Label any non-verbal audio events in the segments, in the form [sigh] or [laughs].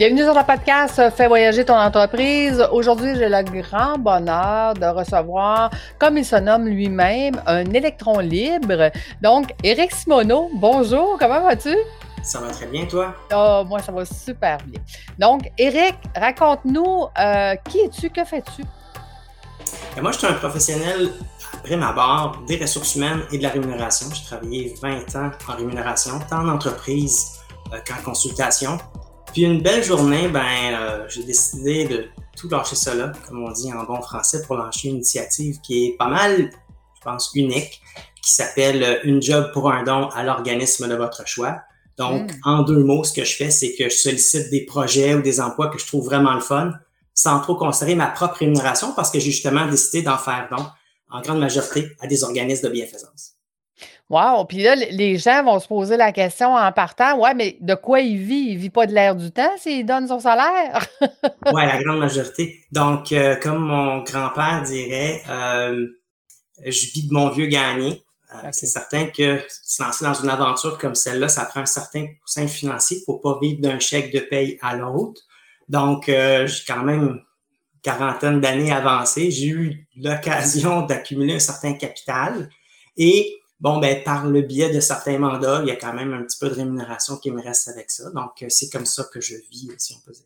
Bienvenue sur le podcast Fais voyager ton entreprise. Aujourd'hui, j'ai le grand bonheur de recevoir, comme il se nomme lui-même, un électron libre. Donc, Eric Simoneau, bonjour, comment vas-tu? Ça va très bien, toi? Oh, moi, ça va super bien. Donc, Eric, raconte-nous, euh, qui es-tu, que fais-tu? Ben, moi, je suis un professionnel après ma barre des ressources humaines et de la rémunération. J'ai travaillé 20 ans en rémunération, tant en entreprise euh, qu'en consultation. Puis une belle journée, ben, euh, j'ai décidé de tout lâcher là, comme on dit en bon français, pour lancer une initiative qui est pas mal, je pense, unique, qui s'appelle euh, Une job pour un don à l'organisme de votre choix. Donc, hmm. en deux mots, ce que je fais, c'est que je sollicite des projets ou des emplois que je trouve vraiment le fun, sans trop considérer ma propre rémunération, parce que j'ai justement décidé d'en faire don, en grande majorité, à des organismes de bienfaisance. Wow! Puis là, les gens vont se poser la question en partant, ouais, mais de quoi il vit? Il vit pas de l'air du temps s'il donne son salaire? [laughs] oui, la grande majorité. Donc, euh, comme mon grand-père dirait, euh, je vis de mon vieux gagné. Euh, c'est certain que se lancer dans une aventure comme celle-là, ça prend un certain coussin financier pour pas vivre d'un chèque de paye à l'autre. Donc, j'ai quand même une quarantaine d'années avancées. J'ai eu l'occasion d'accumuler un certain capital et bon, ben, par le biais de certains mandats, il y a quand même un petit peu de rémunération qui me reste avec ça. Donc, euh, c'est comme ça que je vis, si on peut dire.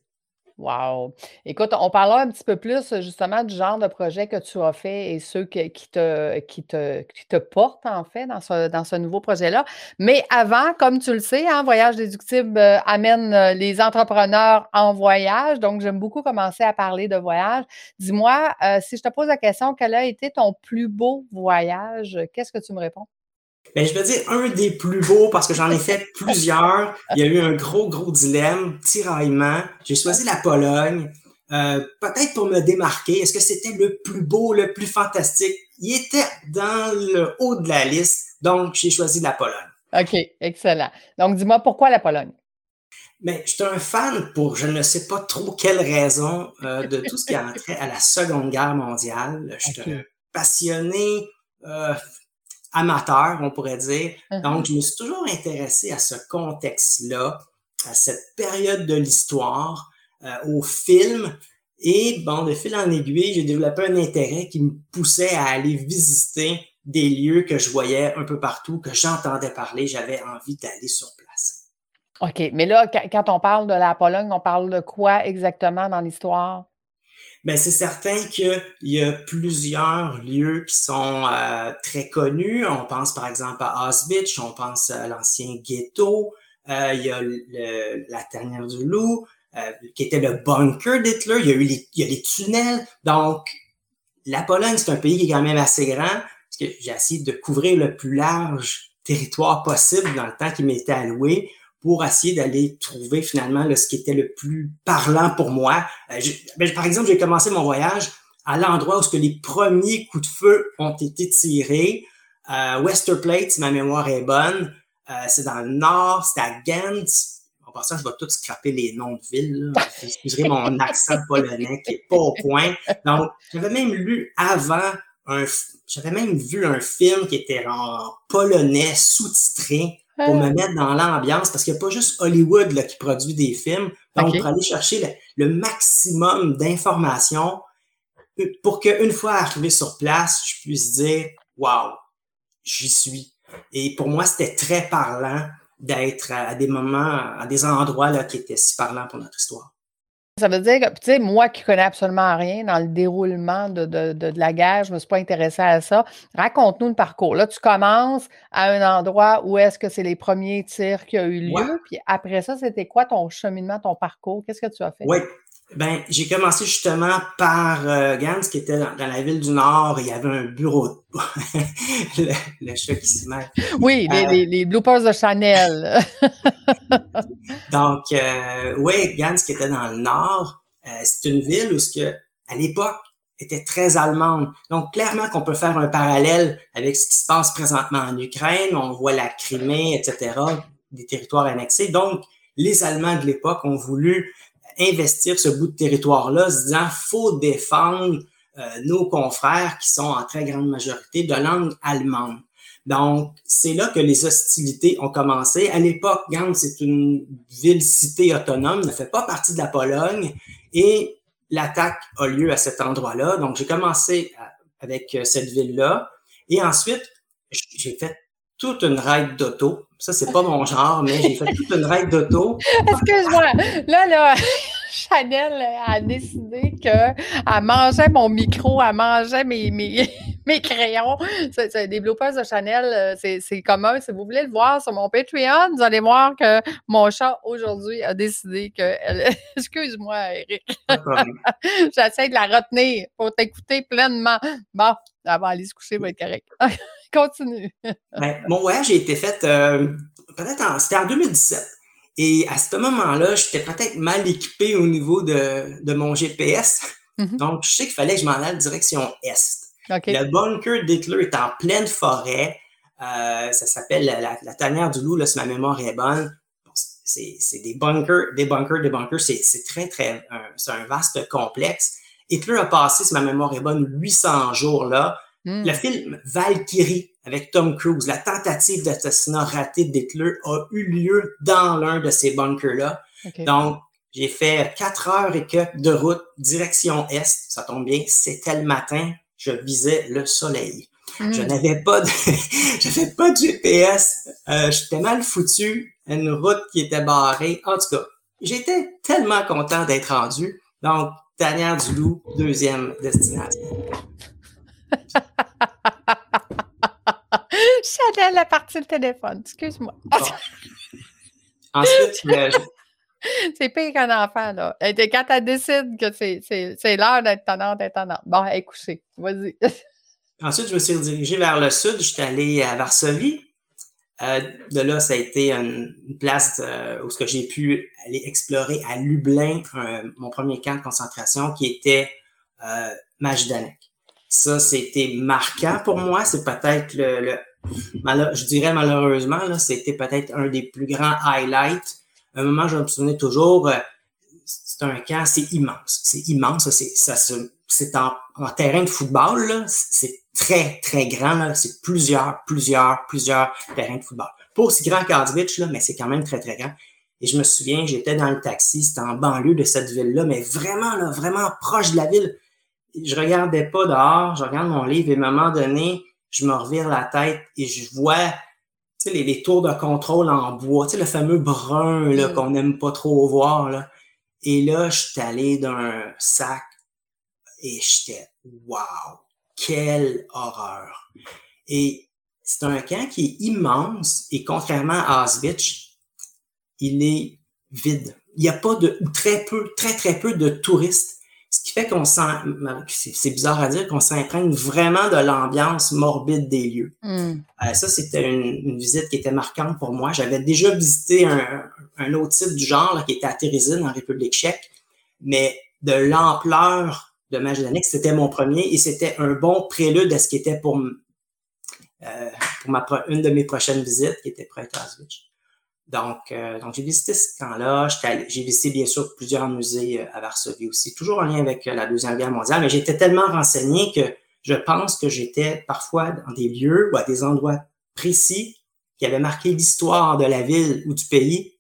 Wow! Écoute, on parlera un petit peu plus justement du genre de projet que tu as fait et ceux qui, te, portent en fait dans ce, dans ce nouveau projet-là. Mais avant, comme tu le sais, hein, Voyage déductible euh, amène euh, les entrepreneurs en voyage. Donc, j'aime beaucoup commencer à parler de voyage. Dis-moi, si je te pose la question, quel a été ton plus beau voyage? Qu'est-ce que tu me réponds? Ben, je veux dire un des plus beaux parce que j'en ai fait plusieurs. Il y a eu un gros, gros dilemme, tiraillement. J'ai choisi la Pologne. Euh, peut-être pour me démarquer. Est-ce que c'était le plus beau, le plus fantastique? Il était dans le haut de la liste, donc j'ai choisi la Pologne. OK, excellent. Donc, dis-moi pourquoi la Pologne? Mais je suis un fan pour je ne sais pas trop quelle raison euh, de tout ce qui a [laughs] trait à la Seconde Guerre mondiale. Je suis un passionné, euh, amateur, on pourrait dire. Uh-huh. Donc, je me suis toujours intéressé à ce contexte-là, à cette période de l'histoire, euh, au film. Et bon, de fil en aiguille, j'ai développé un intérêt qui me poussait à aller visiter des lieux que je voyais un peu partout, que j'entendais parler. J'avais envie d'aller sur place. OK. Mais là, quand on parle de la Pologne, on parle de quoi exactement dans l'histoire? Ben, c'est certain qu'il y a plusieurs lieux qui sont euh, très connus. On pense par exemple à Auschwitz, on pense à l'ancien ghetto, euh, il y a la Tanière du Loup, euh, qui était le bunker d'Hitler, il y a eu les, il y a les tunnels. Donc, la Pologne, c'est un pays qui est quand même assez grand, parce que j'ai essayé de couvrir le plus large territoire possible dans le temps qui m'était alloué pour essayer d'aller trouver finalement ce qui était le plus parlant pour moi. Euh, ben, par exemple, j'ai commencé mon voyage à l'endroit où ce que les premiers coups de feu ont été tirés. Euh, Westerplatte, si ma mémoire est bonne, euh, c'est dans le nord, c'est à Gantz. En passant, je vais tout scraper les noms de villes. [laughs] Excusez mon accent polonais qui est pas au point. Donc, j'avais même lu avant un, j'avais même vu un film qui était en polonais sous-titré pour me mettre dans l'ambiance, parce qu'il n'y a pas juste Hollywood là, qui produit des films. Donc, pour aller chercher le, maximum d'informations pour qu'une fois arrivé sur place, je puisse dire Wow, j'y suis. Et pour moi, c'était très parlant d'être à des moments, à des endroits là, qui étaient si parlants pour notre histoire. Ça veut dire que, tu sais, moi qui connais absolument rien dans le déroulement de, de, de, la guerre, je ne me suis pas intéressée à ça. Raconte-nous le parcours. Là, tu commences à un endroit où est-ce que c'est les premiers tirs qui ont eu lieu. Puis après ça, c'était quoi ton cheminement, ton parcours? Qu'est-ce que tu as fait? Oui, ben, j'ai commencé justement par euh, Gans, qui était dans, la ville du Nord. Il y avait un bureau. [laughs] le, le chat qui se met. Oui, les, euh, les, bloopers de Chanel. [laughs] donc, euh, oui, Gans, qui était dans le Nord, euh, c'est une ville où, ce que, à l'époque, était très allemande. Donc, clairement qu'on peut faire un parallèle avec ce qui se passe présentement en Ukraine. On voit la Crimée, etc., des territoires annexés. Donc, les Allemands de l'époque ont voulu investir ce bout de territoire-là, se disant faut défendre euh, nos confrères qui sont en très grande majorité de langue allemande. Donc, c'est là que les hostilités ont commencé. À l'époque, Gand, c'est une ville-cité autonome, ne fait pas partie de la Pologne, et l'attaque a lieu à cet endroit-là. Donc, j'ai commencé avec euh, cette ville-là, et ensuite, j'ai fait toute une ride d'auto. Ça, c'est pas mon genre, mais j'ai fait toute une ride d'auto. [laughs] Excuse-moi. Là, là, [laughs] Chanel a décidé qu'elle mangeait mon micro, elle mangeait mes, mes, [laughs] mes crayons. C'est, des bloopers de Chanel, euh, c'est, commun. Si vous voulez le voir sur mon Patreon, vous allez voir que mon chat aujourd'hui a décidé que. [laughs] Excuse-moi, Eric. [laughs] J'essaie de la retenir pour t'écouter pleinement. Bon, elle va aller se coucher, va être correct. Continue. Ben, mon voyage a été fait euh, peut-être en, c'était en 2017. Et à ce moment-là, j'étais peut-être mal équipé au niveau de, de mon GPS. Mm-hmm. Donc, je sais qu'il fallait que je m'en aille direction Est. Le bunker d'Hitler est en pleine forêt. Euh, ça s'appelle la, la, tanière du loup, là, si ma mémoire est bonne. c'est des bunkers, des bunkers, des bunkers. C'est très, très, c'est un vaste complexe. Hitler a passé, si ma mémoire est bonne, 800 jours là. Mm. Le film Valkyrie avec Tom Cruise, la tentative d'assassinat raté d'Hitler a eu lieu dans l'un de ces bunkers-là. Donc, j'ai fait quatre heures et quelques de route, direction Est. Ça tombe bien, c'était le matin je visais le soleil. Je hmm. n'avais pas de, [laughs] j'avais pas de GPS. Euh, j'étais mal foutu. Une route qui était barrée. En tout cas, j'étais tellement content d'être rendu. Donc, Tanière du Loup, deuxième destination. [laughs] Chanel a parti le téléphone. Excuse-moi. Ensuite, [laughs] c'est pire qu'un enfant, là. Et quand elle décide que c'est l'heure d'être tannante, d'être tannante. Bon, écoutez, vas-y. [laughs] Ensuite, je me suis redirigé vers le sud. Je suis allé à Varsovie. Euh, de là, ça a été une, place euh, où j'ai pu aller explorer à Lublin, mon premier camp de concentration qui était euh, Majdanek. Ça, c'était marquant pour moi. C'est peut-être le, le je dirais malheureusement, c'était peut-être un des plus grands highlights un moment, je me souvenais toujours, euh, c'est un camp, c'est immense. C'est immense. C'est en, en, terrain de football, c'est très, très grand. C'est plusieurs, plusieurs, plusieurs terrains de football. Pas aussi grand qu'Auschwitz, mais c'est quand même très, très grand. Et je me souviens, j'étais dans le taxi, c'était en banlieue de cette ville-là, mais vraiment, là, vraiment proche de la ville. Je regardais pas dehors, je regarde mon livre et à un moment donné, je me revire la tête et je vois les, tours de contrôle en bois, le fameux brun là, mm. qu'on n'aime pas trop voir. Là. Et là, je suis allé d'un sac et j'étais Wow! Quelle horreur! Et c'est un camp qui est immense et contrairement à Auschwitz, il est vide. Il n'y a pas de, très peu, très, très peu de touristes. Ce qui fait qu'on sent, c'est bizarre à dire, qu'on s'imprègne vraiment de l'ambiance morbide des lieux. Hmm. Euh, ça, c'était une, visite qui était marquante pour moi. J'avais déjà visité un, autre site du genre qui était à Térézine, en République tchèque, mais de l'ampleur de Majdanek, c'était mon premier et c'était un bon prélude à ce qui était pour, euh, pour ma, une de mes prochaines visites, qui était prête à Auschwitz. Donc, euh, donc j'ai visité ce camp-là. J'ai visité bien sûr plusieurs musées euh, à Varsovie aussi, toujours en lien avec euh, la Deuxième Guerre mondiale, mais j'étais tellement renseigné que je pense que j'étais parfois dans des lieux ou à des endroits précis qui avaient marqué l'histoire de la ville ou du pays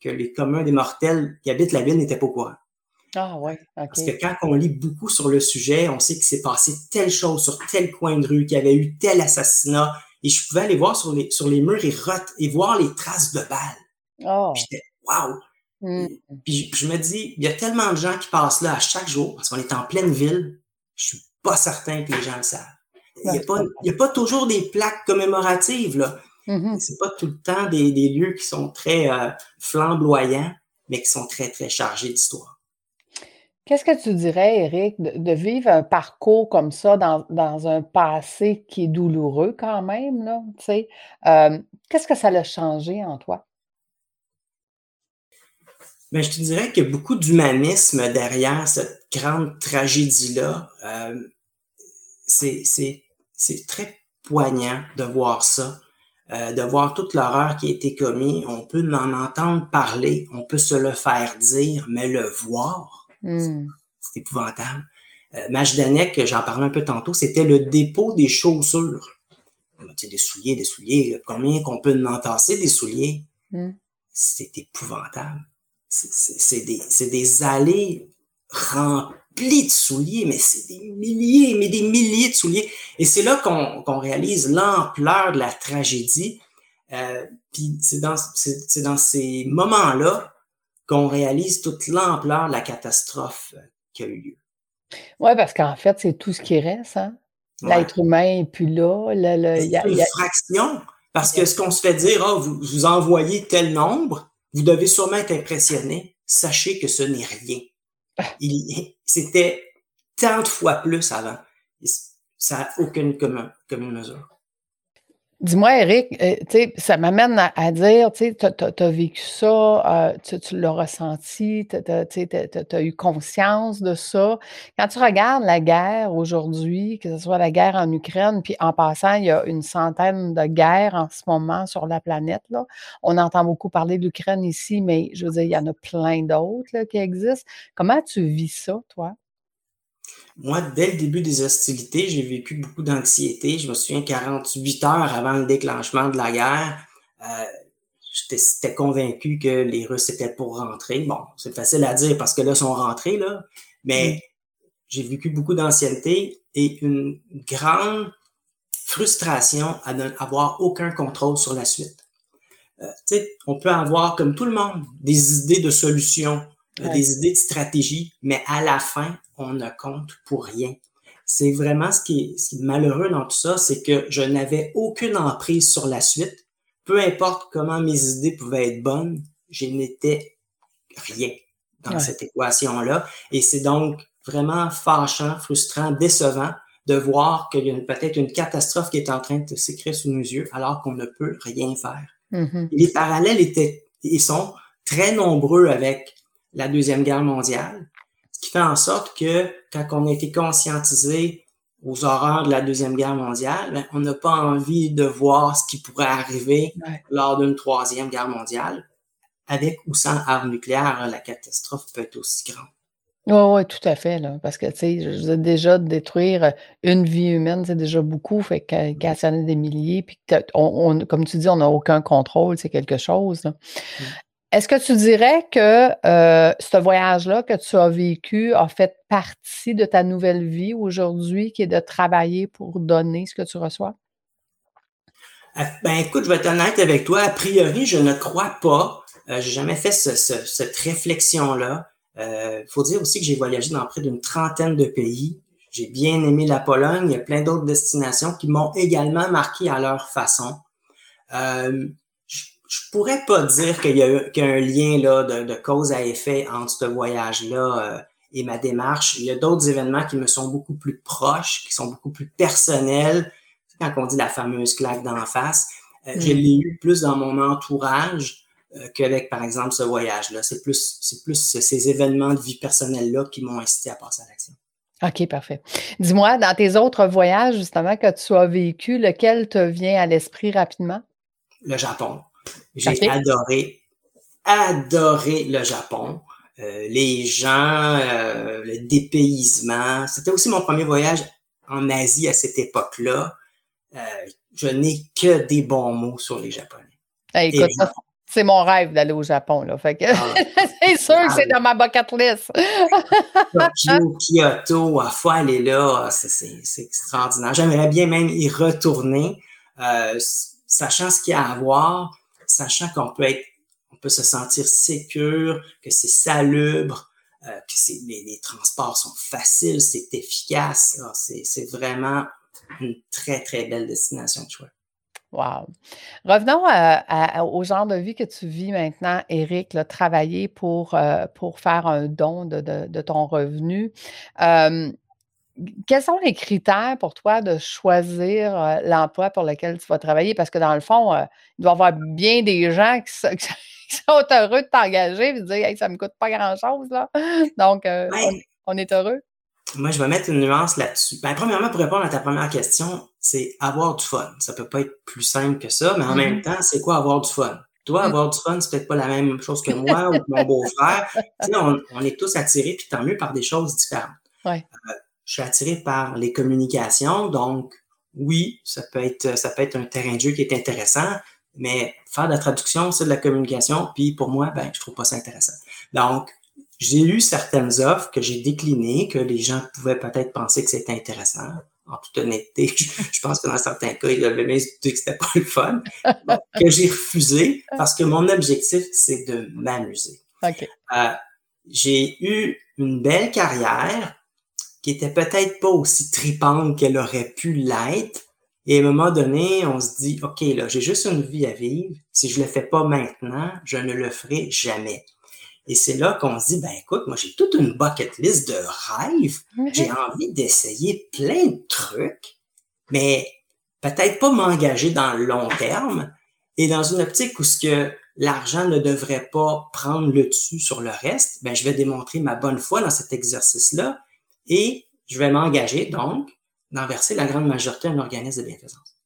que les communs des mortels qui habitent la ville n'étaient pas au courant. Ah ouais, Parce que quand on lit beaucoup sur le sujet, on sait qu'il s'est passé telle chose sur tel coin de rue, qu'il y avait eu tel assassinat, et je pouvais aller voir sur les, sur les murs et, et voir les traces de balles. Oh. J'étais, waouh! Mm. Puis je me dis, il y a tellement de gens qui passent là à chaque jour, parce qu'on est en pleine ville, je suis pas certain que les gens le savent. Il n'y a, pas, a pas toujours des plaques commémoratives, là. Mm-hmm. C'est pas tout le temps des, des lieux qui sont très euh, flamboyants, mais qui sont très, très chargés d'histoire. Qu'est-ce que tu dirais, Eric, de, vivre un parcours comme ça dans, un passé qui est douloureux quand même, là? Euh, qu'est-ce que ça a changé en toi? Bien, je te dirais qu'il y a beaucoup d'humanisme derrière cette grande tragédie-là. Euh, c'est très poignant de voir ça, euh, de voir toute l'horreur qui a été commise. On peut en entendre parler, on peut se le faire dire, mais le voir, Hmm. C'est épouvantable. Euh, Majdanek, j'en parlais un peu tantôt, c'était le dépôt des chaussures. des souliers, des souliers, combien qu'on peut en tasser des souliers? Hmm. C'est épouvantable. C'est des, des allées remplis de souliers, mais c'est des milliers, mais des milliers de souliers. Et c'est là qu'on réalise l'ampleur de la tragédie. Euh, puis c'est dans, dans ces moments-là qu'on réalise toute l'ampleur de la catastrophe euh, qui a eu lieu. Oui, parce qu'en fait, c'est tout ce qui reste. Hein? L'être humain n'est plus là. c'est une fraction. Parce que ce qu'on se fait dire, oh, vous, vous envoyez tel nombre, vous devez sûrement être impressionné. Sachez que ce n'est rien. C'était tant de fois plus avant. Ça n'a aucune commune, mesure. Dis-moi, Eric, euh, ça m'amène à, dire, tu as, vécu ça, euh, tu, l'as ressenti, tu as, eu conscience de ça. Quand tu regardes la guerre aujourd'hui, que ce soit la guerre en Ukraine, puis en passant, il y a une centaine de guerres en ce moment sur la planète. Là. On entend beaucoup parler de l'Ukraine ici, mais je veux dire, il y en a plein d'autres qui existent. Comment tu vis ça, toi? Moi, dès le début des hostilités, j'ai vécu beaucoup d'anxiété. Je me souviens 48 heures avant le déclenchement de la guerre, euh, j'étais convaincu que les Russes étaient pour rentrer. Bon, c'est facile à dire parce que là, ils sont rentrés, là. Mais j'ai vécu beaucoup d'anxiété et une grande frustration à n'avoir aucun contrôle sur la suite. Euh, on peut avoir, comme tout le monde, des idées de solutions, des idées de stratégie, mais à la fin, on ne compte pour rien. C'est vraiment ce qui, est, ce malheureux dans tout ça, c'est que je n'avais aucune emprise sur la suite. Peu importe comment mes idées pouvaient être bonnes, je n'étais rien dans cette équation-là. Et c'est donc vraiment fâchant, frustrant, décevant de voir qu'il y a peut-être une catastrophe qui est en train de s'écrire sous nos yeux alors qu'on ne peut rien faire. Mm-hmm. Les parallèles étaient, ils sont très nombreux avec la Deuxième Guerre mondiale, ce qui fait en sorte que quand on a été conscientisé aux horreurs de la Deuxième Guerre mondiale, ben, on n'a pas envie de voir ce qui pourrait arriver lors d'une Troisième Guerre mondiale. Avec ou sans armes nucléaires, la catastrophe peut être aussi grande. Oui, oui, tout à fait. Là, parce que, tu sais, déjà détruire une vie humaine, c'est déjà beaucoup. Fait qu'à des milliers, puis on, comme tu dis, on n'a aucun contrôle, c'est quelque chose. Mmh. Est-ce que tu dirais que euh, ce voyage-là que tu as vécu a fait partie de ta nouvelle vie aujourd'hui, qui est de travailler pour donner ce que tu reçois? Ah, ben écoute, je vais être honnête avec toi. A priori, je ne crois pas. Euh, j'ai jamais fait cette réflexion-là. Il euh, faut dire aussi que j'ai voyagé dans près d'une trentaine de pays. J'ai bien aimé la Pologne. Il y a plein d'autres destinations qui m'ont également marqué à leur façon. Euh, je pourrais pas dire qu'il y, a un lien là, de, cause à effet entre ce voyage-là euh, et ma démarche. Il y a d'autres événements qui me sont beaucoup plus proches, qui sont beaucoup plus personnels. Quand on dit la fameuse claque d'en face, euh, je mm. l'ai eu plus dans mon entourage euh, qu'avec, par exemple, ce voyage-là. C'est plus, c'est plus ces événements de vie personnelle-là qui m'ont incité à passer à l'action. OK, parfait. Dis-moi, dans tes autres voyages, justement, que tu as vécu, lequel te vient à l'esprit rapidement? Le Japon. J'ai adoré, adoré le Japon. Euh, les gens, euh, le dépaysement. C'était aussi mon premier voyage en Asie à cette époque-là. Euh, je n'ai que des bons mots sur les Japonais. écoute, c'est mon rêve d'aller au Japon. Là. Fait que ah. [laughs] c'est sûr que c'est dans ma bucket list. Tokyo, Kyoto, à fois aller là, c'est extraordinaire. J'aimerais bien même y retourner, sachant ce qu'il y a à voir sachant qu'on peut être, on peut se sentir sécure, que c'est salubre, euh, que les, transports sont faciles, c'est efficace. C'est vraiment une très, très belle destination de choix. Wow. Revenons au genre de vie que tu vis maintenant, Eric, travailler pour, euh, pour faire un don de, ton revenu. Euh, quels sont les critères pour toi de choisir euh, l'emploi pour lequel tu vas travailler? Parce que dans le fond, euh, il doit y avoir bien des gens qui, [laughs] sont heureux de t'engager et de dire hey, ça ne me coûte pas grand-chose. là. [laughs] Donc, euh, on, est heureux. Moi, je vais mettre une nuance là-dessus. Ben, premièrement, pour répondre à ta première question, c'est avoir du fun. Ça ne peut pas être plus simple que ça, mais en même mm-hmm. temps, c'est quoi avoir du fun? Toi, mm. avoir du fun, c'est peut-être pas la même chose que moi ou mon [laughs] beau-frère. on, on, est tous attirés, puis tant mieux, par des choses différentes. Ouais je suis attiré par les communications, donc oui, ça peut être, ça peut être un terrain de jeu qui est intéressant, mais faire de la traduction, c'est de la communication, puis pour moi, ben, je trouve pas ça intéressant. Donc, j'ai lu certaines offres que j'ai déclinées, que les gens pouvaient peut-être penser que c'était intéressant. En toute honnêteté, [laughs] je pense que dans certains cas, ils avaient même dit que c'était pas le fun, que j'ai refusé parce que mon objectif, c'est de m'amuser. Euh, j'ai eu une belle carrière qui était peut-être pas aussi tripante qu'elle aurait pu l'être. Et à un moment donné, on se dit, OK, là, j'ai juste une vie à vivre. Si je le fais pas maintenant, je ne le ferai jamais. Et c'est là qu'on se dit, ben écoute, moi j'ai toute une bucket list de rêves. J'ai envie d'essayer plein de trucs, mais peut-être pas m'engager dans le long terme. Et dans une optique où ce que l'argent ne devrait pas prendre le dessus sur le reste, ben je vais démontrer ma bonne foi dans cet exercice-là et je vais m'engager donc d'en verser la grande majorité à un organisme de bienfaisance.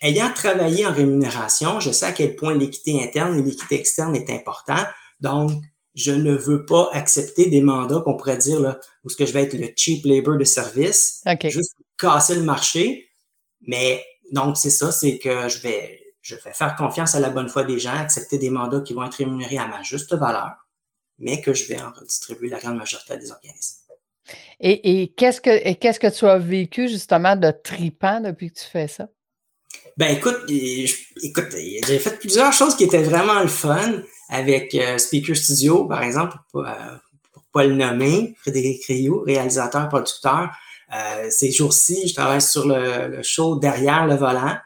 Ayant travaillé en rémunération, je sais à quel point l'équité interne et l'équité externe est important. Donc, je ne veux pas accepter des mandats qu'on pourrait dire là, où ce que je vais être le cheap labor de service, juste casser le marché. Mais donc c'est ça, c'est que je vais je vais faire confiance à la bonne foi des gens, accepter des mandats qui vont être rémunérés à ma juste valeur, mais que je vais en redistribuer la grande majorité à des organismes. Et, qu'est-ce que qu'est-ce que tu as vécu justement de tripant depuis que tu fais ça? Ben écoute, écoute, j'ai fait plusieurs choses qui étaient vraiment le fun avec euh, Speaker Studio, par exemple, pour, euh, pour pas le nommer, Frédéric Rioux, réalisateur, producteur. Euh, ces jours-ci, je travaille sur le, show Derrière le volant,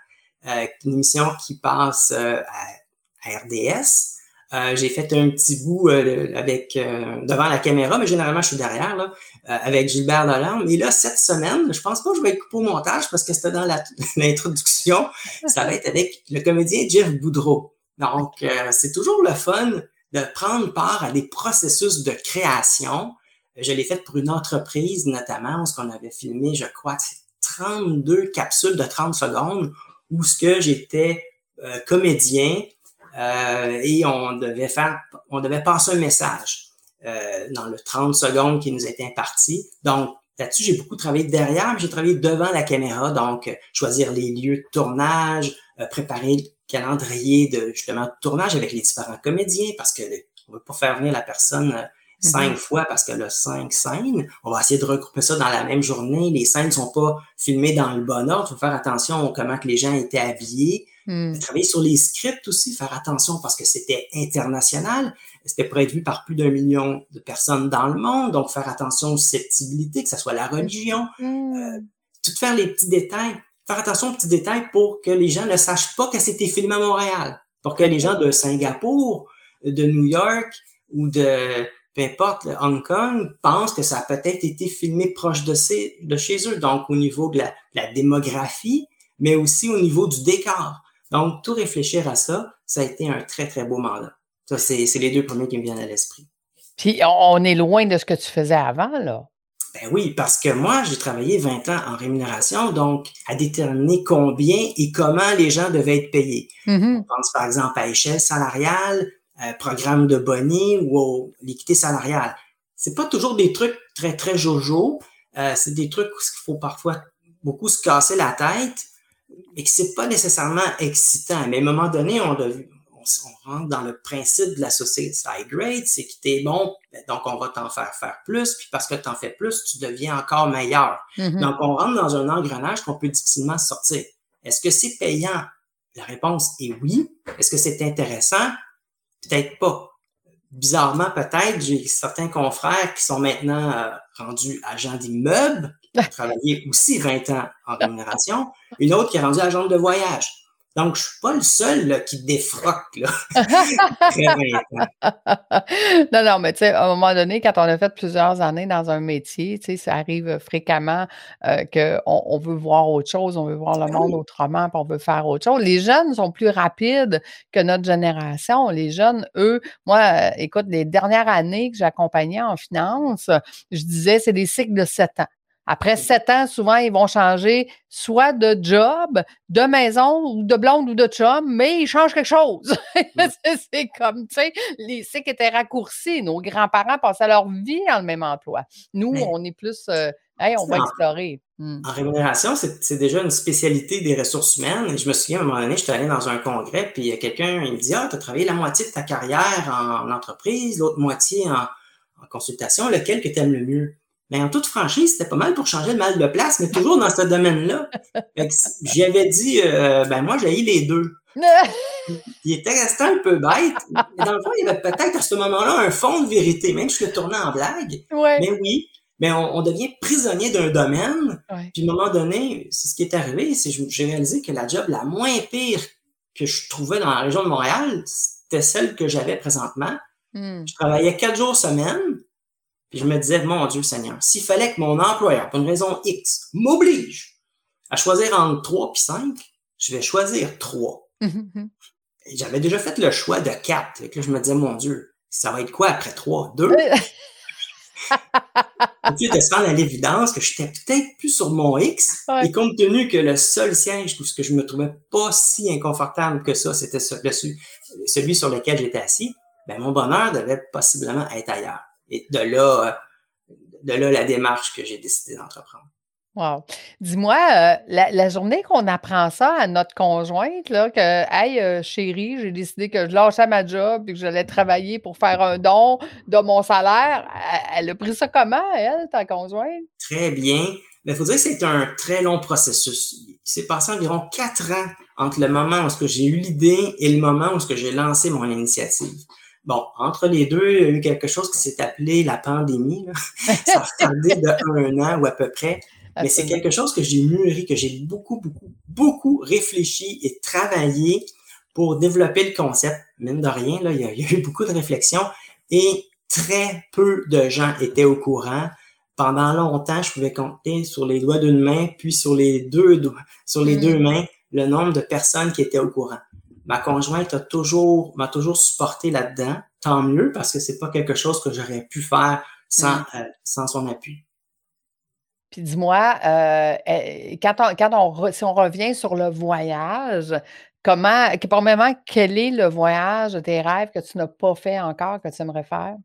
euh, une émission qui passe à, RDS. J'ai fait un petit bout avec devant la caméra, mais généralement je suis derrière là, avec Gilbert Dolan. Mais là cette semaine, je pense pas que je vais être coupé au montage parce que c'était dans [laughs] l'introduction. Ça va être avec le comédien Jeff Boudreau. Donc, euh, c'est toujours le fun de prendre part à des processus de création. Je l'ai fait pour une entreprise notamment, où qu'on avait filmé, je crois, 32 capsules de 30 secondes, où ce que j'étais euh, comédien euh, et on devait faire, on devait passer un message dans le 30 secondes qui nous était imparti. Donc, là-dessus, j'ai beaucoup travaillé derrière, mais j'ai travaillé devant la caméra, donc choisir les lieux de tournage, préparer calendrier de justement tournage avec les différents comédiens parce que on veut pas faire venir la personne euh, cinq mm-hmm. fois parce qu'elle a cinq scènes. On va essayer de regrouper ça dans la même journée. Les scènes ne sont pas filmées dans le bon ordre. Il faut faire attention à comment que les gens étaient habillés. Mm. Travailler sur les scripts aussi, faire attention parce que c'était international. C'était prévu par plus d'un million de personnes dans le monde. Donc, faire attention aux susceptibilités, que ce soit la religion. Mm. Euh, tout faire les petits détails faire attention aux petits détails pour que les gens ne sachent pas que c'était filmé à Montréal. Pour que les gens de Singapour, de New York ou de peu importe, Hong Kong pensent que ça a peut-être été filmé proche de, de chez eux. Donc, au niveau de la, démographie, mais aussi au niveau du décor. Donc, tout réfléchir à ça, ça a été un très, très beau mandat. Ça, c'est les deux premiers qui me viennent à l'esprit. Puis, on est loin de ce que tu faisais avant, là. Ben oui, parce que moi, j'ai travaillé 20 ans en rémunération, donc à déterminer combien et comment les gens devaient être payés. Mm-hmm. On pense par exemple à échelle salariale, euh, programme de boni ou l'équité salariale. C'est pas toujours des trucs très, très jojo. Euh, c'est des trucs où il faut parfois beaucoup se casser la tête et que c'est pas nécessairement excitant. Mais à un moment donné, on, rentre dans le principe de la société high grade, c'est que tu es bon, ben, donc on va t'en faire faire plus, puis parce que tu en fais plus, tu deviens encore meilleur. Mm-hmm. Donc on rentre dans un engrenage qu'on peut difficilement sortir. Est-ce que c'est payant? La réponse est oui. Est-ce que c'est intéressant? Peut-être pas. Bizarrement, peut-être, j'ai certains confrères qui sont maintenant euh, rendus agents d'immeubles, ont travaillé aussi 20 ans en rémunération, une autre qui est rendue agent de voyage. Donc, je suis pas le seul qui défroque. Là. [laughs] non, non, mais tu sais, à un moment donné, quand on a fait plusieurs années dans un métier, tu sais, ça arrive fréquemment euh, qu'on on veut voir autre chose, on veut voir le ah monde autrement, puis on veut faire autre chose. Les jeunes sont plus rapides que notre génération. Les jeunes, eux, moi, euh, écoute, les dernières années que j'accompagnais en finance, je disais, c'est des cycles de sept ans. Après sept ans, souvent, ils vont changer soit de job, de maison, ou de blonde ou de chum, mais ils changent quelque chose. [laughs] c'est comme, tu sais, les cycles étaient raccourcis. Nos grands-parents passaient leur vie dans le même emploi. Nous, on est plus, euh, hey, on va explorer. Hmm. En rémunération, c'est déjà une spécialité des ressources humaines. Et je me souviens, à un moment donné, j'étais allé dans un congrès, puis il y a quelqu'un, il me dit, ah, tu as travaillé la moitié de ta carrière en, entreprise, l'autre moitié en, consultation, lequel que tu aimes le mieux? Mais en toute franchise, c'était pas mal pour changer le mal de place, mais toujours dans ce domaine-là. [laughs] J'avais dit, euh, ben moi, j'ai les deux. [laughs] il était resté un peu bête. Mais dans le fond, il y avait peut-être à ce moment-là un fond de vérité, même si je le tournais en blague. Mais oui, mais on, devient prisonnier d'un domaine. Puis à un moment donné, c'est ce qui est arrivé, c'est que j'ai réalisé que la job la moins pire que je trouvais dans la région de Montréal, c'était celle que j'avais présentement. Hmm. Je travaillais quatre jours semaine, puis je me disais, mon Dieu Seigneur, s'il fallait que mon employeur, pour une raison X, m'oblige à choisir entre trois puis cinq, je vais choisir trois. J'avais déjà fait le choix de quatre. Et que je me disais, mon Dieu, ça va être quoi après trois? Deux? tu de se rendre à l'évidence que j'étais peut-être plus sur mon X? Et compte tenu que le seul siège où ce que je me trouvais pas si inconfortable que ça, c'était celui sur lequel j'étais assis, ben mon bonheur devait possiblement être ailleurs. Et de là, de là la démarche que j'ai décidé d'entreprendre. Wow. Dis-moi, euh, la, journée qu'on apprend ça à notre conjointe, là, que Hey, euh, chérie, j'ai décidé que je lâchais ma job et que j'allais travailler pour faire un don de mon salaire, elle, a pris ça comment, elle, ta conjointe? Très bien. Mais il faut dire que c'est un très long processus. Il s'est passé environ quatre ans entre le moment où j'ai eu l'idée et le moment où j'ai lancé mon initiative. Bon, entre les deux, il y a eu quelque chose qui s'est appelé la pandémie. [laughs] ça a tardé de un an ou à peu près. Mais c'est quelque chose que j'ai mûri, que j'ai beaucoup, beaucoup, beaucoup réfléchi et travaillé pour développer le concept. Même de rien, là, il y, a, eu beaucoup de réflexions et très peu de gens étaient au courant. Pendant longtemps, je pouvais compter sur les doigts d'une main, puis sur les deux doigts, sur les deux mm. mains, le nombre de personnes qui étaient au courant. Ma conjointe a toujours, m'a toujours supporté là-dedans. Tant mieux parce que c'est pas quelque chose que j'aurais pu faire sans, euh, sans son appui. Puis dis-moi, euh, eh, quand, on, quand on, si on revient sur le voyage, comment, premièrement, quel est le voyage de tes rêves que tu n'as pas fait encore, que tu aimerais faire?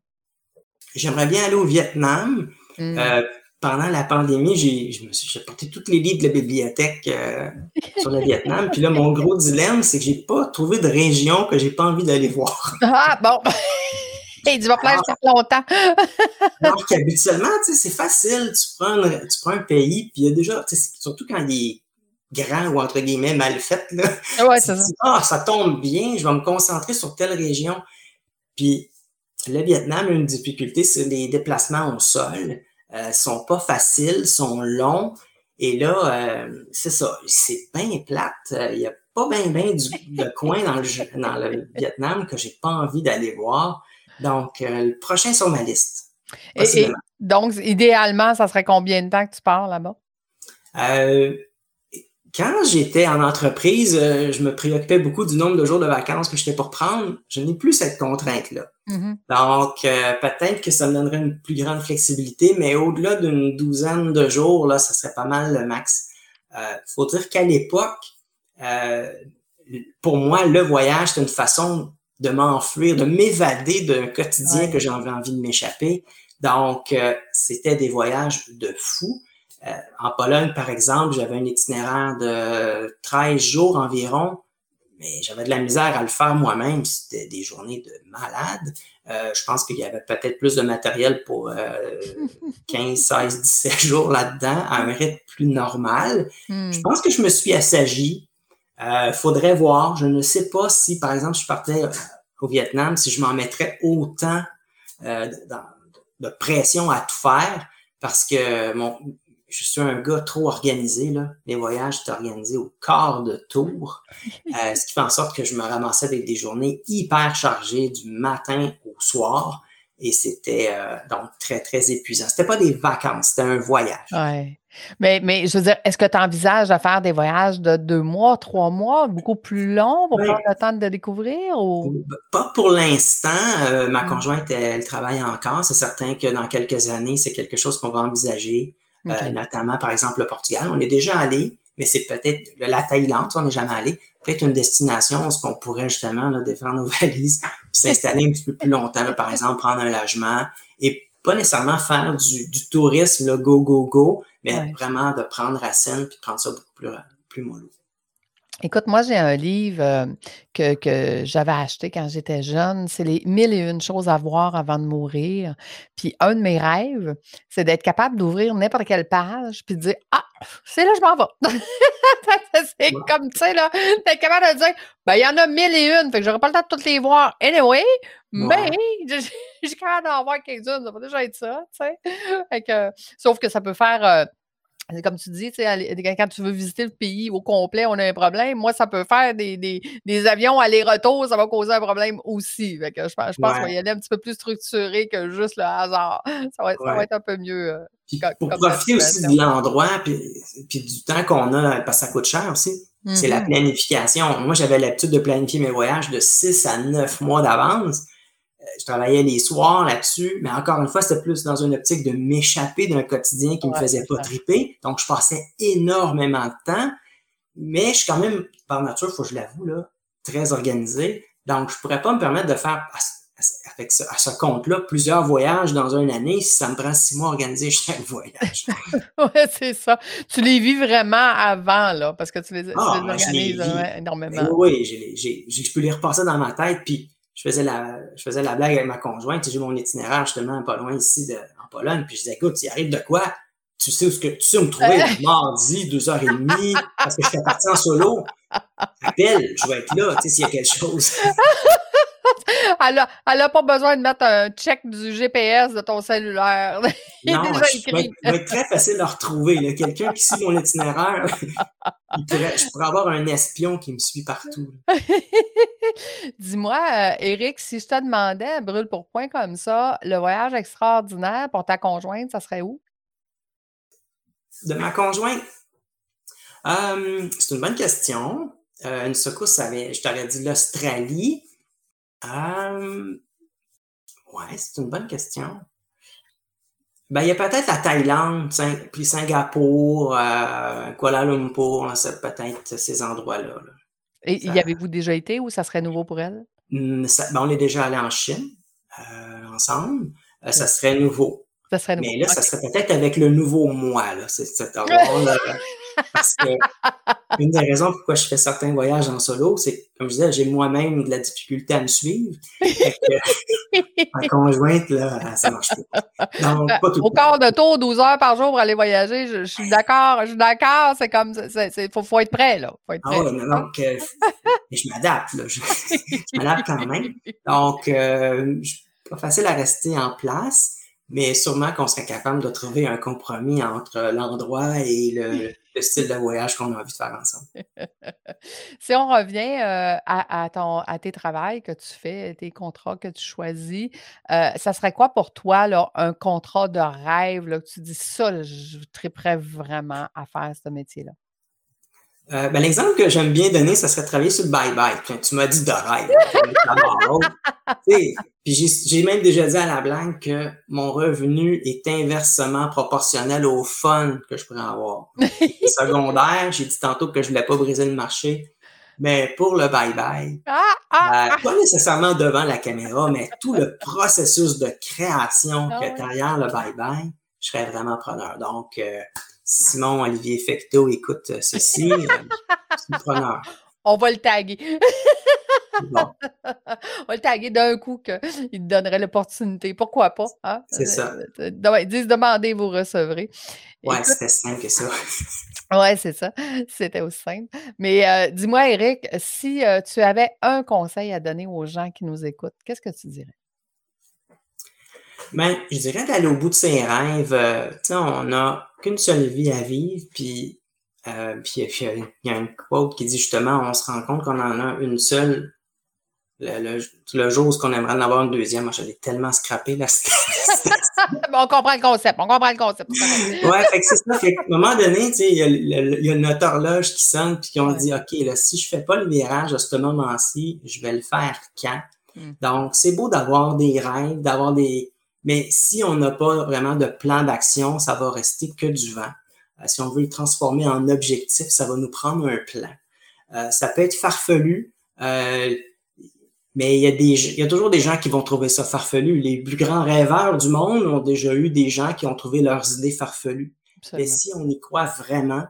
J'aimerais bien aller au Vietnam. Mmh. Euh, pendant la pandémie, j'ai porté tous les livres de la bibliothèque euh, [laughs] sur le Vietnam. Puis là, mon gros dilemme, c'est que j'ai pas trouvé de région que j'ai pas envie d'aller voir. Ah, bon! [laughs] Et tu vas faire longtemps. [laughs] alors qu'habituellement, c'est facile. Tu prends, un, tu prends un pays, puis il y a déjà, surtout quand il est grand ou entre guillemets mal fait, là, ouais, ça. ah, ça tombe bien, je vais me concentrer sur telle région. Puis le Vietnam a une difficulté, c'est les déplacements au sol. Euh, sont pas faciles, sont longs. Et là, euh, c'est ça, c'est bien plate. Il y a pas bien bien de [laughs] coin dans le, dans le Vietnam que j'ai pas envie d'aller voir. Donc, euh, le prochain sur ma liste. Et, donc, idéalement, ça serait combien de temps que tu pars là-bas? Euh, quand j'étais en entreprise, euh, je me préoccupais beaucoup du nombre de jours de vacances que j'étais pour prendre. Je n'ai plus cette contrainte-là. Mm-hmm. Donc, peut-être que ça me donnerait une plus grande flexibilité, mais au-delà d'une douzaine de jours, là, ça serait pas mal le max. Il faut dire qu'à l'époque, pour moi, le voyage, c'est une façon de m'enfuir, de m'évader d'un quotidien que j'avais envie de m'échapper. Donc, euh, c'était des voyages de fou. Euh, en Pologne, par exemple, j'avais un itinéraire de 13 jours environ, mais j'avais de la misère à le faire moi-même. C'était des journées de malade. Euh, je pense qu'il y avait peut-être plus de matériel pour 15, 16, 17 jours là-dedans, à un rythme plus normal. Hmm. Je pense que je me suis assagi il euh, faudrait voir. Je ne sais pas si, par exemple, je partais au Vietnam, si je m'en mettrais autant de, pression à tout faire parce que mon, je suis un gars trop organisé. Là. Les voyages sont organisés au quart de tour, [laughs] ce qui fait en sorte que je me ramassais avec des journées hyper chargées du matin au soir. Et c'était donc très, très épuisant. C'était pas des vacances, c'était un voyage. Ouais. Mais, mais je veux dire, est-ce que tu envisages de faire des voyages de deux mois, trois mois, beaucoup plus longs pour prendre le temps de découvrir? Ou? Pas pour l'instant. Euh, ma mmh. conjointe, elle, travaille encore. C'est certain que dans quelques années, c'est quelque chose qu'on va envisager, euh, notamment par exemple le Portugal. On est déjà allé, mais c'est peut-être la Thaïlande, on n'est jamais allé. Peut-être une destination où on pourrait justement là, défendre nos [laughs] valises, s'installer un petit peu plus longtemps, par exemple, prendre un logement et pas nécessairement faire du, du tourisme, le go, go, go, mais vraiment de prendre la scène puis de prendre ça beaucoup plus, plus mollo. Écoute, moi, j'ai un livre euh, que, que j'avais acheté quand j'étais jeune. C'est les mille et une choses à voir avant de mourir. Puis un de mes rêves, c'est d'être capable d'ouvrir n'importe quelle page puis de dire Ah, c'est là, je m'en vais. [laughs] c'est comme, tu sais, là, d'être capable de dire Ben, il y en a mille et une, fait que j'aurais pas le temps de toutes les voir. Anyway, mais [laughs] j'ai capable d'en voir quelques-unes. Ça va déjà être ça, tu sais. sauf que ça peut faire. Euh, comme tu dis, quand tu veux visiter le pays au complet, on a un problème. Moi, ça peut faire des, des, des avions aller-retour, ça va causer un problème aussi. je, pense, je pense qu'on va y aller un petit peu plus structuré que juste le hasard. [laughs] Ça va, ça va être un peu mieux. Euh, pour profiter aussi de l'endroit puis, puis, du temps qu'on a, parce que ça coûte cher aussi, c'est la mm-hmm. planification. Moi, j'avais l'habitude de planifier mes voyages de 6 à 9 mois d'avance je travaillais les soirs là-dessus, mais encore une fois, c'était plus dans une optique de m'échapper d'un quotidien qui ne me faisait pas triper. Donc, je passais énormément de temps, mais je suis quand même, par nature, il faut que je l'avoue, là, très organisé. Donc, je ne pourrais pas me permettre de faire avec ce, à ce compte-là plusieurs voyages dans une année si ça me prend six mois à organiser chaque [laughs] voyage. oui, c'est ça. Tu les vis vraiment avant, là, parce que tu les, ah, ben, organises énormément. Ben oui, je peux les repasser dans ma tête, puis je faisais la, je faisais la blague avec ma conjointe. J'ai mon itinéraire justement pas loin ici de, en Pologne. Puis je disais, écoute, il arrive de quoi? Tu sais où, ce que, tu sais où me trouver mardi, deux heures et demie, parce que je suis parti en solo. Appelle, je vais être là, tu sais, s'il y a quelque chose. [laughs] [laughs] elle n'a pas besoin de mettre un check du GPS de ton cellulaire. [laughs] non, je va, être, très facile à retrouver. Quelqu'un qui suit mon itinéraire, [laughs] je pourrais avoir un espion qui me suit partout. Dis-moi, euh, Eric, si je te demandais, brûle pour point comme ça, le voyage extraordinaire pour ta conjointe, ça serait où? De ma conjointe? Euh, c'est une bonne question. Euh, une secousse, je t'aurais dit l'Australie. Euh, ouais, c'est une bonne question. Ben, il y a peut-être la Thaïlande, puis Singapour, euh, Kuala Lumpur, c'est peut-être ces endroits-là. Et y avez-vous déjà été ou ça serait nouveau pour elle? Ben, on est déjà allé en Chine euh, ensemble. ça serait nouveau. Ça serait nouveau. Mais là, ça serait peut-être avec le nouveau moi, là. [laughs] Parce que une des raisons pourquoi je fais certains voyages en solo, c'est comme je disais, j'ai moi-même de la difficulté à me suivre. [laughs] ma conjointe, là, ça marche pas. Donc, pas tout Au quart de tour, 12 heures par jour pour aller voyager, je, suis d'accord, je suis d'accord, c'est comme, il faut, faut, être prêt, là. Faut être prêt. Ah oui, donc, euh, [laughs] je m'adapte, là. Je, m'adapte quand même. Donc, euh, pas facile à rester en place mais sûrement qu'on serait capable de trouver un compromis entre l'endroit et le, style de voyage qu'on a envie de faire ensemble. [laughs] si on revient euh, à, ton, à tes travails que tu fais, tes contrats que tu choisis, euh, ça serait quoi pour toi un contrat de rêve que tu dis ça, je triperais vraiment à faire ce métier-là? Euh, ben, L'exemple que j'aime bien donner, ça serait travailler sur le bye-bye. Tu m'as dit de rêve. [laughs] Puis j'ai même déjà dit à la blague que mon revenu est inversement proportionnel au fun que je pourrais avoir. [laughs] secondaire, j'ai dit tantôt que je voulais pas briser le marché. Mais pour le bye-bye, ah, ah, ben, pas nécessairement devant la caméra, mais tout le processus de création ah, que derrière le bye-bye, je serais vraiment preneur. Donc, euh, Simon Olivier Fecto écoute euh, ceci, euh, c'est preneur. On va le taguer. [laughs] On va le taguer d'un coup qu'il te donnerait l'opportunité. Pourquoi pas? Hein? C'est ça. Ils disent demandez, vous recevrez. Ouais, c'était simple que ça. [laughs] ouais, c'est ça. C'était aussi simple. Mais dis-moi, Eric, si tu avais un conseil à donner aux gens qui nous écoutent, qu'est-ce que tu dirais? Ben, je dirais d'aller au bout de ses rêves. Euh, tu sais, on n'a qu'une seule vie à vivre, puis euh, puis il y a une quote qui dit justement, on se rend compte qu'on en a une seule le, le, jour où on aimerait en avoir une deuxième. Moi, je l'ai tellement scrappé là. [laughs] on comprend le concept, on comprend le concept. ouais, fait que c'est ça. Fait à un moment donné, tu sais, il y, a, il y a notre horloge qui sonne, puis qu'on dit, OK, là, si je fais pas le virage à ce moment-ci, je vais le faire quand? Hmm. Donc, c'est beau d'avoir des rêves, d'avoir des, mais si on n'a pas vraiment de plan d'action, ça va rester que du vent. Euh, si on veut le transformer en objectif, ça va nous prendre un plan. Euh, ça peut être farfelu, euh, Mais il y, a des, il y a toujours des gens qui vont trouver ça farfelu. Les plus grands rêveurs du monde ont déjà eu des gens qui ont trouvé leurs idées farfelues. Mais si on y croit vraiment,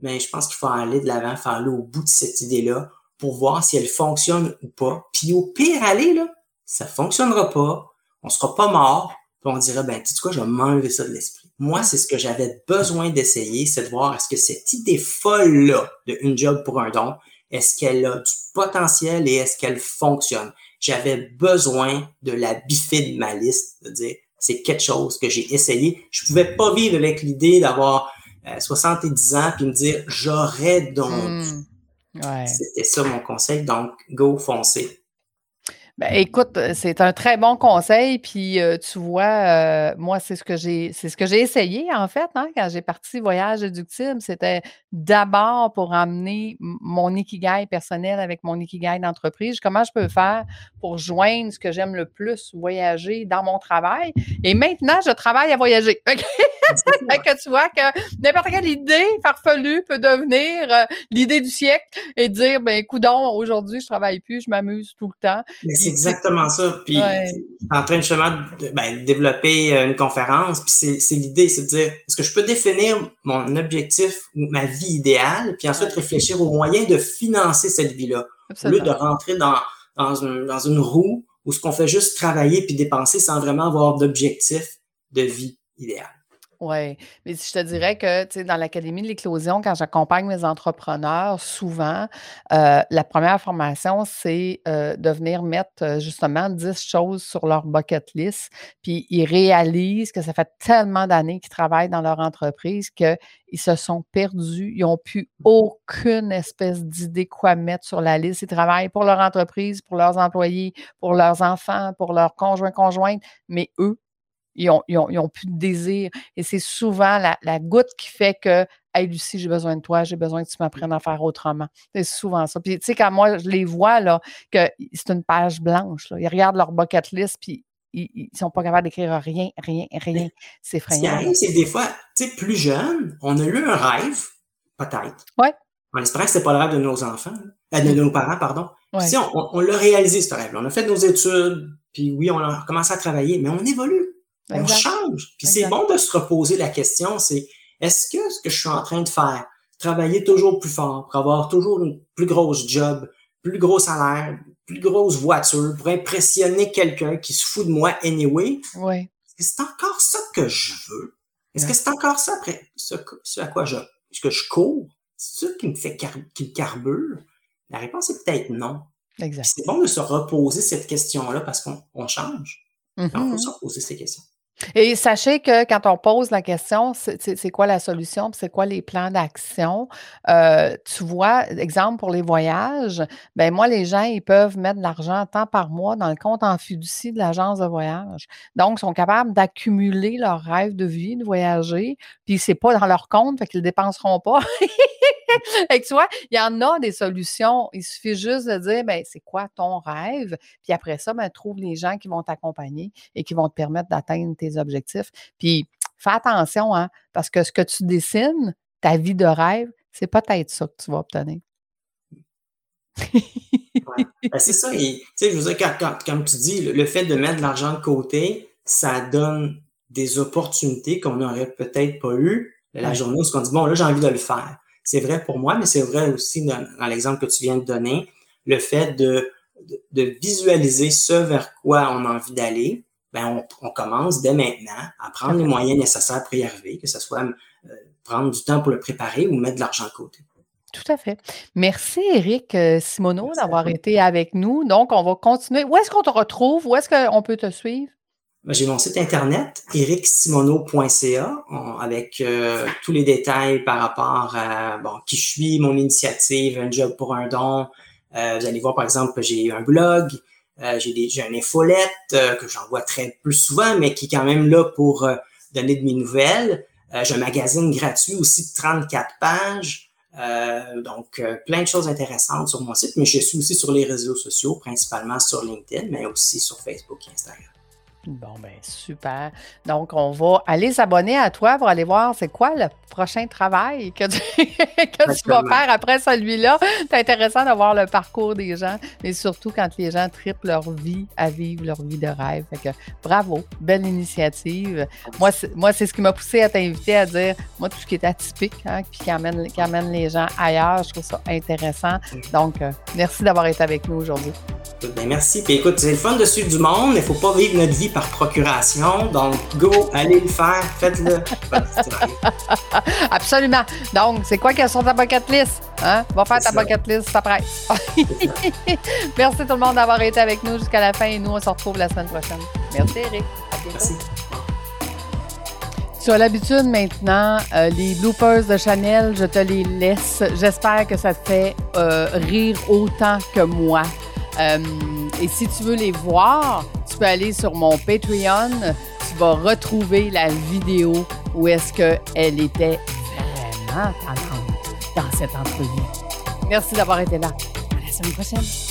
mais je pense qu'il faut aller de l'avant, faire aller au bout de cette idée-là pour voir si elle fonctionne ou pas. Puis au pire, aller, là, ça fonctionnera pas, on sera pas mort, puis on dirait, ben, tu sais quoi, je vais m'enlever ça de l'esprit. Moi, c'est ce que j'avais besoin d'essayer, c'est de voir est-ce que cette idée folle-là de une job pour un don, est-ce qu'elle a du potentiel et est-ce qu'elle fonctionne? J'avais besoin de la biffer de ma liste, de dire, c'est quelque chose que j'ai essayé. Je pouvais pas vivre avec l'idée d'avoir 70 euh, ans puis me dire j'aurais donc. Hmm. C'était ça mon conseil. Donc, go, foncez. Ben, écoute, euh, c'est un très bon conseil. Puis euh, tu vois, euh, moi, c'est ce que j'ai c'est ce que j'ai essayé, en fait, hein, quand j'ai parti Voyage éductible. C'était d'abord pour amener mon ikigai personnel avec mon ikigai d'entreprise. Comment je peux faire pour joindre ce que j'aime le plus, voyager dans mon travail? Et maintenant, je travaille à voyager. [laughs] que tu vois que n'importe quelle idée farfelue peut devenir l'idée du siècle et dire, ben, coudon, aujourd'hui, je travaille plus, je m'amuse tout le temps c'est exactement ça. Puis, en train justement de ben, développer euh, une conférence, puis c'est l'idée, c'est de dire, est-ce que je peux définir mon objectif ou ma vie idéale, puis ensuite réfléchir aux moyens de financer cette vie-là, au lieu de rentrer dans, dans, dans une roue où ce qu'on fait juste travailler puis dépenser sans vraiment avoir d'objectif de vie idéale. Oui, mais je te dirais que, tu sais, dans l'Académie de l'éclosion, quand j'accompagne mes entrepreneurs, souvent, euh, la première formation, c'est euh, de venir mettre euh, justement 10 choses sur leur bucket list, puis ils réalisent que ça fait tellement d'années qu'ils travaillent dans leur entreprise qu'ils se sont perdus, ils n'ont plus aucune espèce d'idée quoi mettre sur la liste. Ils travaillent pour leur entreprise, pour leurs employés, pour leurs enfants, pour leurs conjoints, conjointes, mais eux, ils ont, plus de désir. Et c'est souvent la, goutte qui fait que Hey Lucie, j'ai besoin de toi, j'ai besoin que tu m'apprennes à faire autrement. C'est souvent ça. Puis tu sais, quand moi je les vois, là, que c'est une page blanche. Ils regardent leur bucket list, puis ils, ne sont pas capables d'écrire rien, rien, rien. C'est effrayant. Ce qui arrive, c'est que des fois, tu sais, plus jeune, on a eu un rêve, peut-être. Ouais. En espérant que ce pas le rêve de nos enfants, euh, de nos parents, pardon. Si on, on l'a réalisé, ce rêve. -là. On a fait nos études, puis oui, on a commencé à travailler, mais on évolue. On change. Puis c'est bon de se reposer la question, c'est est-ce que ce que je suis en train de faire, travailler toujours plus fort, pour avoir toujours une plus grosse job, plus gros salaire, plus grosse voiture, pour impressionner quelqu'un qui se fout de moi anyway, oui. est-ce que c'est encore ça que je veux? Est-ce que c'est encore ça après ce, à quoi je, ce que je cours? C'est ça qui me fait qui me carbure? La réponse est peut-être non. C'est bon de se reposer cette question-là parce qu'on change. Mm On se reposer ces questions. Et sachez que quand on pose la question, c'est quoi la solution, c'est quoi les plans d'action, euh, tu vois, exemple pour les voyages, ben moi, les gens, ils peuvent mettre de l'argent tant par mois dans le compte en fiducie de l'agence de voyage. Donc, ils sont capables d'accumuler leur rêve de vie, de voyager, puis c'est pas dans leur compte, fait qu'ils ne dépenseront pas. [laughs] [laughs] Et tu vois, il y en a des solutions. Il suffit juste de dire, ben, c'est quoi ton rêve? Puis après ça, ben, trouve les gens qui vont t'accompagner et qui vont te permettre d'atteindre tes objectifs. Puis fais attention, hein, parce que ce que tu dessines, ta vie de rêve, c'est peut-être ça que tu vas obtenir. Ben, c'est ça. Et, je veux dire, comme tu dis, le, fait de mettre de l'argent de côté, ça donne des opportunités qu'on n'aurait peut-être pas eues la journée où on dit, bon, là, j'ai envie de le faire. C'est vrai pour moi, mais c'est vrai aussi dans, l'exemple que tu viens de donner, le fait de, de, visualiser ce vers quoi on a envie d'aller. Ben on, commence dès maintenant à prendre les moyens nécessaires pour y arriver, que ce soit euh, prendre du temps pour le préparer ou mettre de l'argent de côté. Tout à fait. Merci, Eric euh, Simoneau, d'avoir été avec nous. Donc, on va continuer. Où est-ce qu'on te retrouve? Où est-ce qu'on peut te suivre? Ben, j'ai mon site internet, ericsimono.ca, avec euh, tous les détails par rapport à bon, qui je suis, mon initiative, un job pour un don. Euh, vous allez voir, par exemple, j'ai un blog, euh, j'ai, une infolette que j'envoie très peu souvent, mais qui est quand même là pour donner de mes nouvelles. j'ai un magazine gratuit aussi de 34 pages. donc, plein de choses intéressantes sur mon site, mais je suis aussi sur les réseaux sociaux, principalement sur LinkedIn, mais aussi sur Facebook et Instagram. Bon, ben super. Donc, on va aller s'abonner à toi pour aller voir c'est quoi le prochain travail que tu, [laughs] que vas faire après celui-là. C'est intéressant de voir le parcours des gens, mais surtout quand les gens triplent leur vie à vivre leur vie de rêve. Fait que, bravo, belle initiative. Moi, c'est, moi, c'est ce qui m'a poussé à t'inviter à dire, moi, tout ce qui est atypique, hein, puis qui amène, qui amène les gens ailleurs, je trouve ça intéressant. Donc, euh, merci d'avoir été avec nous aujourd'hui. Ben, merci. Puis écoute, c'est le fun de suivre du monde, mais il ne faut pas vivre notre vie par procuration. Donc, go, allez le faire, faites-le. Absolument. Donc, c'est quoi qui sur ta bucket list? Hein? Va faire ta bucket list, ça presse. [laughs] Merci tout le monde d'avoir été avec nous jusqu'à la fin et nous, on se retrouve la semaine prochaine. Merci, Eric. Merci. Tu as l'habitude maintenant, euh, les bloopers de Chanel, je te les laisse. J'espère que ça te fait euh, rire autant que moi. Euh, et si tu veux les voir, tu peux aller sur mon Patreon. Tu vas retrouver la vidéo où est-ce qu'elle était vraiment dans cette entrevue. Merci d'avoir été là. À la semaine prochaine.